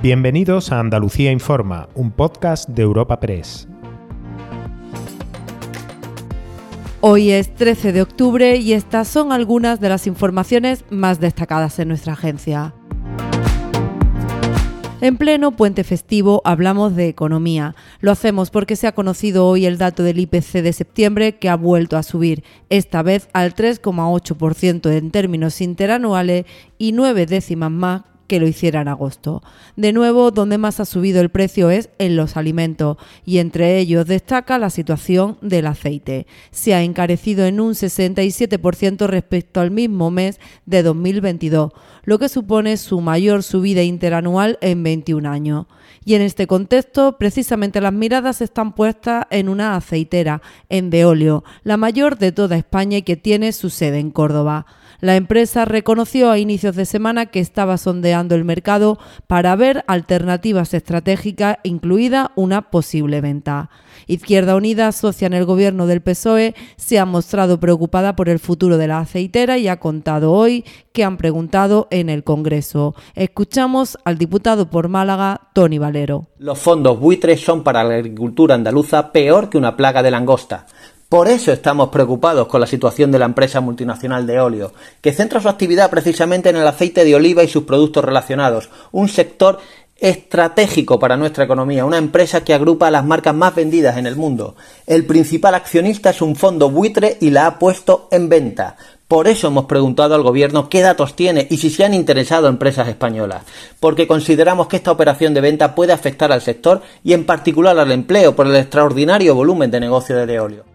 Bienvenidos a Andalucía Informa, un podcast de Europa Press. Hoy es 13 de octubre y estas son algunas de las informaciones más destacadas en nuestra agencia. En pleno puente festivo hablamos de economía. Lo hacemos porque se ha conocido hoy el dato del IPC de septiembre que ha vuelto a subir, esta vez al 3,8% en términos interanuales y nueve décimas más que lo hiciera en agosto. De nuevo, donde más ha subido el precio es en los alimentos y entre ellos destaca la situación del aceite. Se ha encarecido en un 67% respecto al mismo mes de 2022, lo que supone su mayor subida interanual en 21 años. Y en este contexto, precisamente las miradas están puestas en una aceitera, en Veolio, la mayor de toda España y que tiene su sede en Córdoba. La empresa reconoció a inicios de semana que estaba sondeando el mercado para ver alternativas estratégicas, incluida una posible venta. Izquierda Unida, socia en el gobierno del PSOE, se ha mostrado preocupada por el futuro de la aceitera y ha contado hoy que han preguntado en el Congreso. Escuchamos al diputado por Málaga, Tony Valero. Los fondos buitres son para la agricultura andaluza peor que una plaga de langosta. Por eso estamos preocupados con la situación de la empresa multinacional de óleo, que centra su actividad precisamente en el aceite de oliva y sus productos relacionados, un sector estratégico para nuestra economía, una empresa que agrupa las marcas más vendidas en el mundo. El principal accionista es un fondo buitre y la ha puesto en venta. Por eso hemos preguntado al gobierno qué datos tiene y si se han interesado empresas españolas, porque consideramos que esta operación de venta puede afectar al sector y en particular al empleo por el extraordinario volumen de negocio de óleo.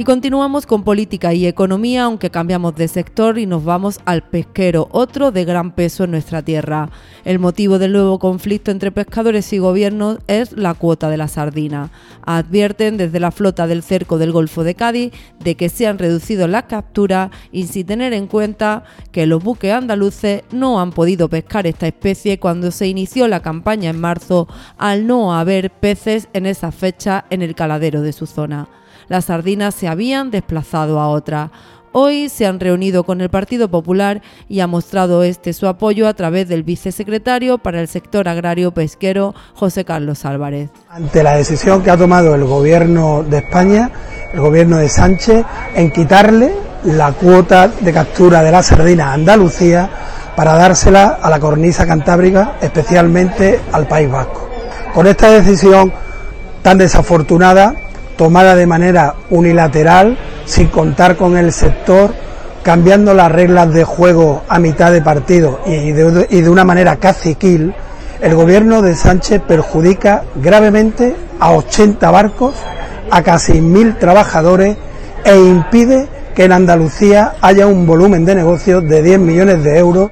Y continuamos con política y economía, aunque cambiamos de sector y nos vamos al pesquero, otro de gran peso en nuestra tierra. El motivo del nuevo conflicto entre pescadores y gobiernos es la cuota de la sardina. Advierten desde la flota del cerco del Golfo de Cádiz de que se han reducido las capturas y sin tener en cuenta que los buques andaluces no han podido pescar esta especie cuando se inició la campaña en marzo al no haber peces en esa fecha en el caladero de su zona las sardinas se habían desplazado a otra. Hoy se han reunido con el Partido Popular y ha mostrado este su apoyo a través del vicesecretario para el sector agrario pesquero, José Carlos Álvarez. Ante la decisión que ha tomado el Gobierno de España, el Gobierno de Sánchez, en quitarle la cuota de captura de la sardina a Andalucía para dársela a la cornisa cantábrica, especialmente al País Vasco. Con esta decisión tan desafortunada, tomada de manera unilateral, sin contar con el sector, cambiando las reglas de juego a mitad de partido y de, una manera caciquil, el gobierno de Sánchez perjudica gravemente a 80 barcos, a casi mil trabajadores e impide que en Andalucía haya un volumen de negocios de 10 millones de euros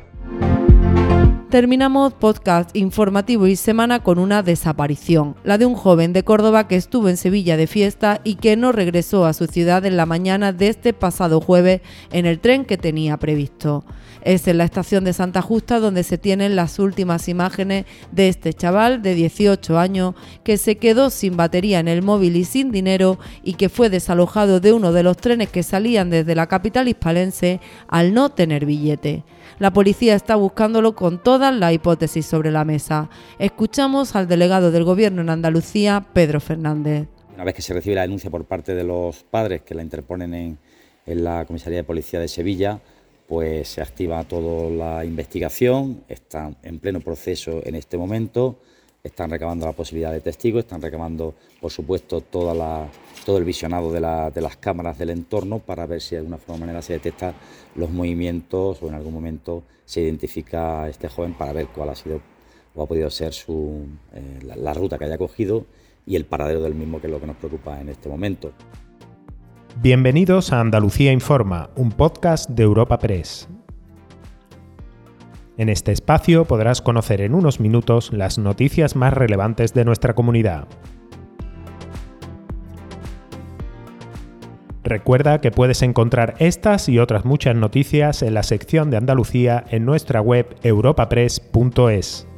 Terminamos podcast informativo y semana con una desaparición, la de un joven de Córdoba que estuvo en Sevilla de fiesta y que no regresó a su ciudad en la mañana de este pasado jueves en el tren que tenía previsto. Es en la estación de Santa Justa donde se tienen las últimas imágenes de este chaval de 18 años que se quedó sin batería en el móvil y sin dinero y que fue desalojado de uno de los trenes que salían desde la capital hispalense al no tener billete. La policía está buscándolo con todas las hipótesis sobre la mesa. Escuchamos al delegado del Gobierno en Andalucía, Pedro Fernández. Una vez que se recibe la denuncia por parte de los padres que la interponen en, la Comisaría de Policía de Sevilla, pues se activa toda la investigación, están en pleno proceso en este momento, están recabando la posibilidad de testigos, están recabando, por supuesto, toda la, todo el visionado de, las cámaras del entorno para ver si de alguna forma manera se detecta los movimientos o en algún momento se identifica a este joven para ver cuál ha sido o ha podido ser su, eh, la, ruta que haya cogido y el paradero del mismo, que es lo que nos preocupa en este momento. Bienvenidos a Andalucía Informa, un podcast de Europa Press. En este espacio podrás conocer en unos minutos las noticias más relevantes de nuestra comunidad. Recuerda que puedes encontrar estas y otras muchas noticias en la sección de Andalucía en nuestra web europapress.es.